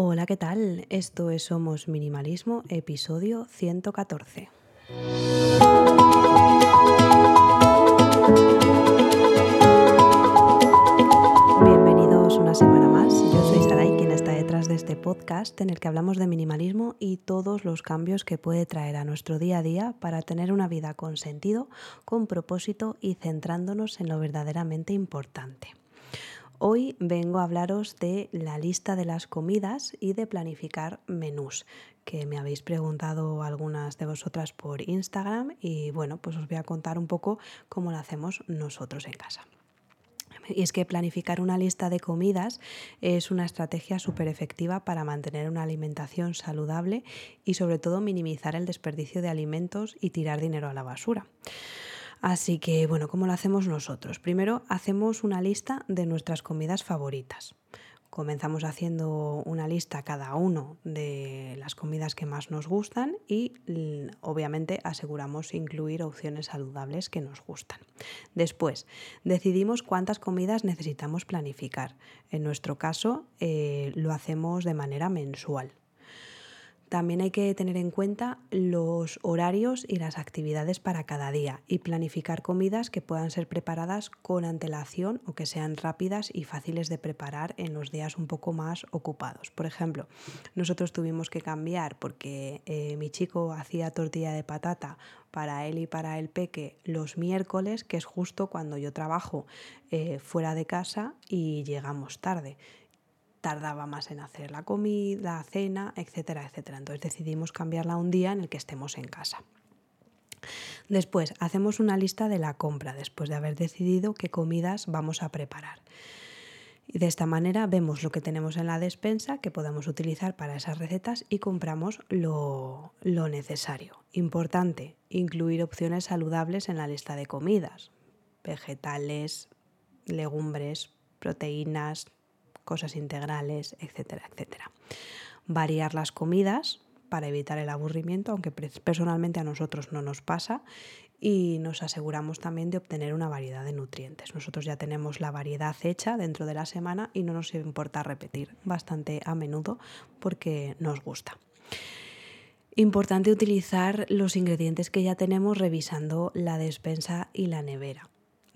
Hola, ¿qué tal? Esto es Somos Minimalismo, episodio 114. Bienvenidos una semana más. Yo soy Sarai, quien está detrás de este podcast en el que hablamos de minimalismo y todos los cambios que puede traer a nuestro día a día para tener una vida con sentido, con propósito y centrándonos en lo verdaderamente importante. Hoy vengo a hablaros de la lista de las comidas y de planificar menús, que me habéis preguntado algunas de vosotras por Instagram y bueno, pues os voy a contar un poco cómo lo hacemos nosotros en casa. Y es que planificar una lista de comidas es una estrategia súper efectiva para mantener una alimentación saludable y sobre todo minimizar el desperdicio de alimentos y tirar dinero a la basura. Así que, bueno, ¿cómo lo hacemos nosotros? Primero hacemos una lista de nuestras comidas favoritas. Comenzamos haciendo una lista cada uno de las comidas que más nos gustan y obviamente aseguramos incluir opciones saludables que nos gustan. Después, decidimos cuántas comidas necesitamos planificar. En nuestro caso, eh, lo hacemos de manera mensual. También hay que tener en cuenta los horarios y las actividades para cada día y planificar comidas que puedan ser preparadas con antelación o que sean rápidas y fáciles de preparar en los días un poco más ocupados. Por ejemplo, nosotros tuvimos que cambiar porque eh, mi chico hacía tortilla de patata para él y para el peque los miércoles, que es justo cuando yo trabajo eh, fuera de casa y llegamos tarde tardaba más en hacer la comida, cena, etcétera, etcétera. Entonces decidimos cambiarla un día en el que estemos en casa. Después, hacemos una lista de la compra después de haber decidido qué comidas vamos a preparar. Y de esta manera vemos lo que tenemos en la despensa que podamos utilizar para esas recetas y compramos lo, lo necesario. Importante, incluir opciones saludables en la lista de comidas. Vegetales, legumbres, proteínas, cosas integrales, etcétera, etcétera. Variar las comidas para evitar el aburrimiento, aunque personalmente a nosotros no nos pasa, y nos aseguramos también de obtener una variedad de nutrientes. Nosotros ya tenemos la variedad hecha dentro de la semana y no nos importa repetir bastante a menudo porque nos gusta. Importante utilizar los ingredientes que ya tenemos revisando la despensa y la nevera.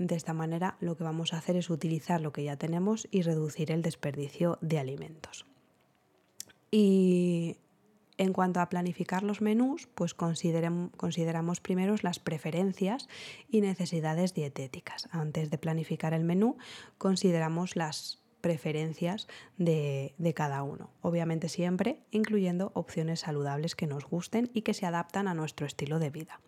De esta manera lo que vamos a hacer es utilizar lo que ya tenemos y reducir el desperdicio de alimentos. Y en cuanto a planificar los menús, pues consideramos primero las preferencias y necesidades dietéticas. Antes de planificar el menú, consideramos las preferencias de, de, cada uno. Obviamente siempre incluyendo opciones saludables que nos gusten y que se adaptan a nuestro estilo de vida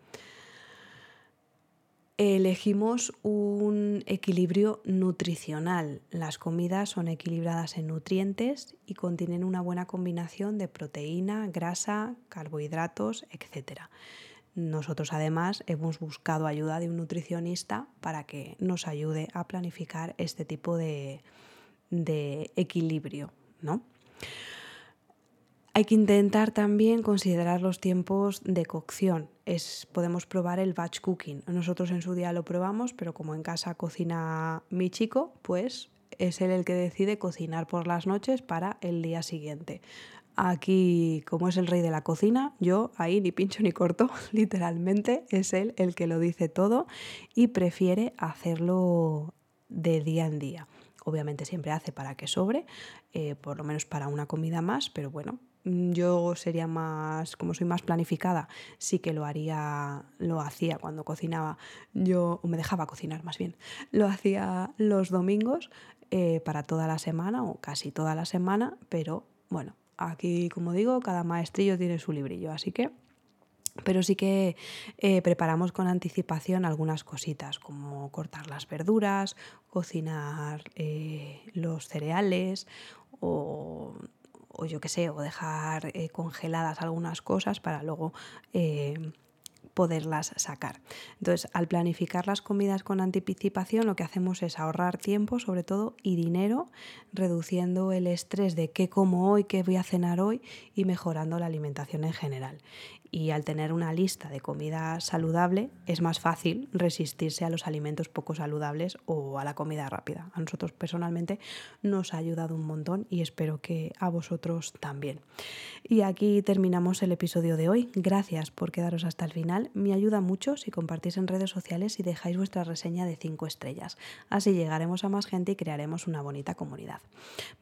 elegimos un equilibrio nutricional. Las comidas son equilibradas en nutrientes y contienen una buena combinación de proteína, grasa, carbohidratos, etc. Nosotros además hemos buscado ayuda de un nutricionista para que nos ayude a planificar este tipo de, de equilibrio. ¿no? Hay que intentar también considerar los tiempos de cocción. Es, podemos probar el batch cooking. Nosotros en su día lo probamos, pero como en casa cocina mi chico, pues es él el que decide cocinar por las noches para el día siguiente. Aquí, como es el rey de la cocina, yo ahí ni pincho ni corto, literalmente es él el que lo dice todo y prefiere hacerlo de día en día. Obviamente siempre hace para que sobre, eh, por lo menos para una comida más, pero bueno, yo sería más, como soy más planificada, sí que lo haría, lo hacía cuando cocinaba, yo, o me dejaba cocinar más bien, lo hacía los domingos eh, para toda la semana o casi toda la semana, pero bueno, aquí como digo, cada maestrillo tiene su librillo, así que pero sí que eh, preparamos con anticipación algunas cositas, como cortar las verduras, cocinar eh, los cereales o o yo qué sé, o dejar eh, congeladas algunas cosas para luego eh, poderlas sacar. Entonces, al planificar las comidas con anticipación, lo que hacemos es ahorrar tiempo, sobre todo, y dinero, reduciendo el estrés de qué como hoy, qué voy a cenar hoy y mejorando la alimentación en general. Y al tener una lista de comida saludable es más fácil resistirse a los alimentos poco saludables o a la comida rápida. A nosotros personalmente nos ha ayudado un montón y espero que a vosotros también. Y aquí terminamos el episodio de hoy. Gracias por quedaros hasta el final. Me ayuda mucho si compartís en redes sociales y dejáis vuestra reseña de 5 estrellas. Así llegaremos a más gente y crearemos una bonita comunidad.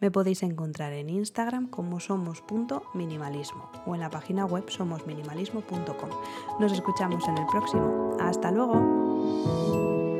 Me podéis encontrar en Instagram como somos.minimalismo o en la página web Nos escuchamos en el próximo. Hasta luego.